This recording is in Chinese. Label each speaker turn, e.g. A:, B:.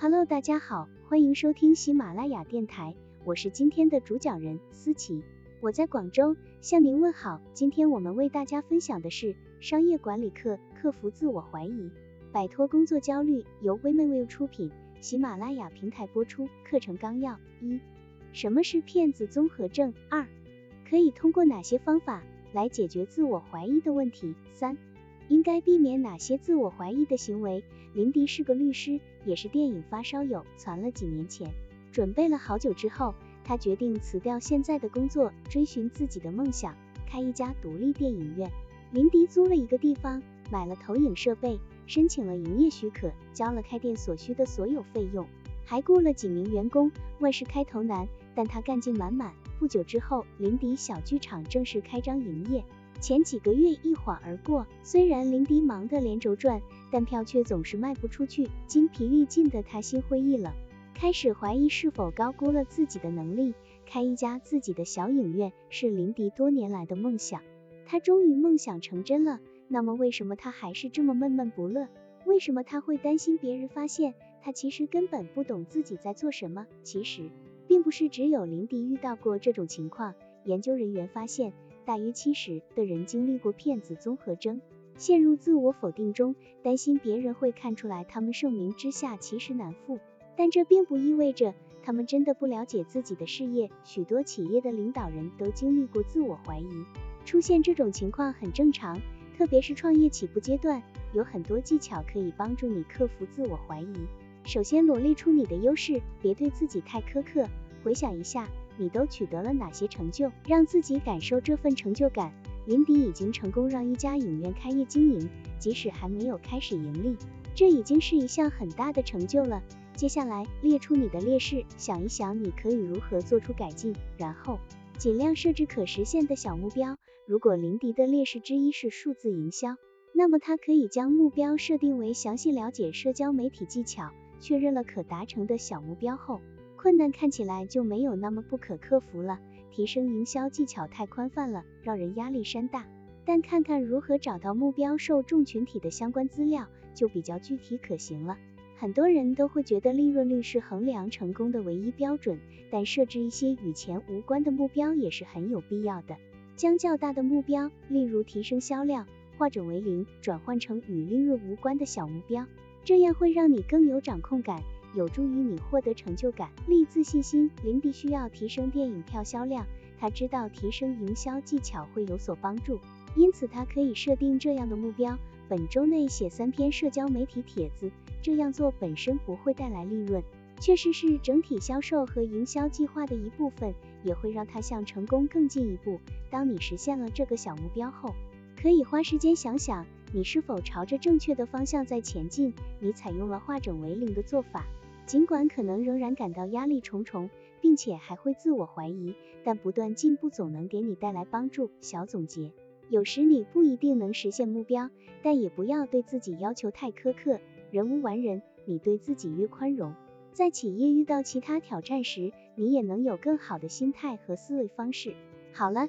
A: Hello，大家好，欢迎收听喜马拉雅电台，我是今天的主讲人思琪，我在广州向您问好。今天我们为大家分享的是商业管理课，克服自我怀疑，摆脱工作焦虑，由 Women Will 出品，喜马拉雅平台播出。课程纲要：一、什么是骗子综合症？二、可以通过哪些方法来解决自我怀疑的问题？三、应该避免哪些自我怀疑的行为？林迪是个律师，也是电影发烧友，攒了几年钱，准备了好久之后，他决定辞掉现在的工作，追寻自己的梦想，开一家独立电影院。林迪租了一个地方，买了投影设备，申请了营业许可，交了开店所需的所有费用，还雇了几名员工。万事开头难，但他干劲满满。不久之后，林迪小剧场正式开张营业。前几个月一晃而过，虽然林迪忙得连轴转，但票却总是卖不出去。精疲力尽的他心灰意冷，开始怀疑是否高估了自己的能力。开一家自己的小影院是林迪多年来的梦想，他终于梦想成真了。那么为什么他还是这么闷闷不乐？为什么他会担心别人发现他其实根本不懂自己在做什么？其实并不是只有林迪遇到过这种情况。研究人员发现。大约七十的人经历过骗子综合征，陷入自我否定中，担心别人会看出来他们盛名之下其实难副。但这并不意味着他们真的不了解自己的事业。许多企业的领导人都经历过自我怀疑，出现这种情况很正常，特别是创业起步阶段，有很多技巧可以帮助你克服自我怀疑。首先，罗列出你的优势，别对自己太苛刻。回想一下。你都取得了哪些成就，让自己感受这份成就感？林迪已经成功让一家影院开业经营，即使还没有开始盈利，这已经是一项很大的成就了。接下来列出你的劣势，想一想你可以如何做出改进，然后尽量设置可实现的小目标。如果林迪的劣势之一是数字营销，那么他可以将目标设定为详细了解社交媒体技巧，确认了可达成的小目标后。困难看起来就没有那么不可克服了。提升营销技巧太宽泛了，让人压力山大。但看看如何找到目标受众群体的相关资料，就比较具体可行了。很多人都会觉得利润率是衡量成功的唯一标准，但设置一些与钱无关的目标也是很有必要的。将较大的目标，例如提升销量、化整为零，转换成与利润无关的小目标，这样会让你更有掌控感。有助于你获得成就感、立自信心。林迪需要提升电影票销量，他知道提升营销技巧会有所帮助，因此他可以设定这样的目标：本周内写三篇社交媒体帖子。这样做本身不会带来利润，确实是整体销售和营销计划的一部分，也会让他向成功更进一步。当你实现了这个小目标后，可以花时间想想，你是否朝着正确的方向在前进。你采用了化整为零的做法。尽管可能仍然感到压力重重，并且还会自我怀疑，但不断进步总能给你带来帮助。小总结：有时你不一定能实现目标，但也不要对自己要求太苛刻。人无完人，你对自己越宽容，在企业遇到其他挑战时，你也能有更好的心态和思维方式。好了，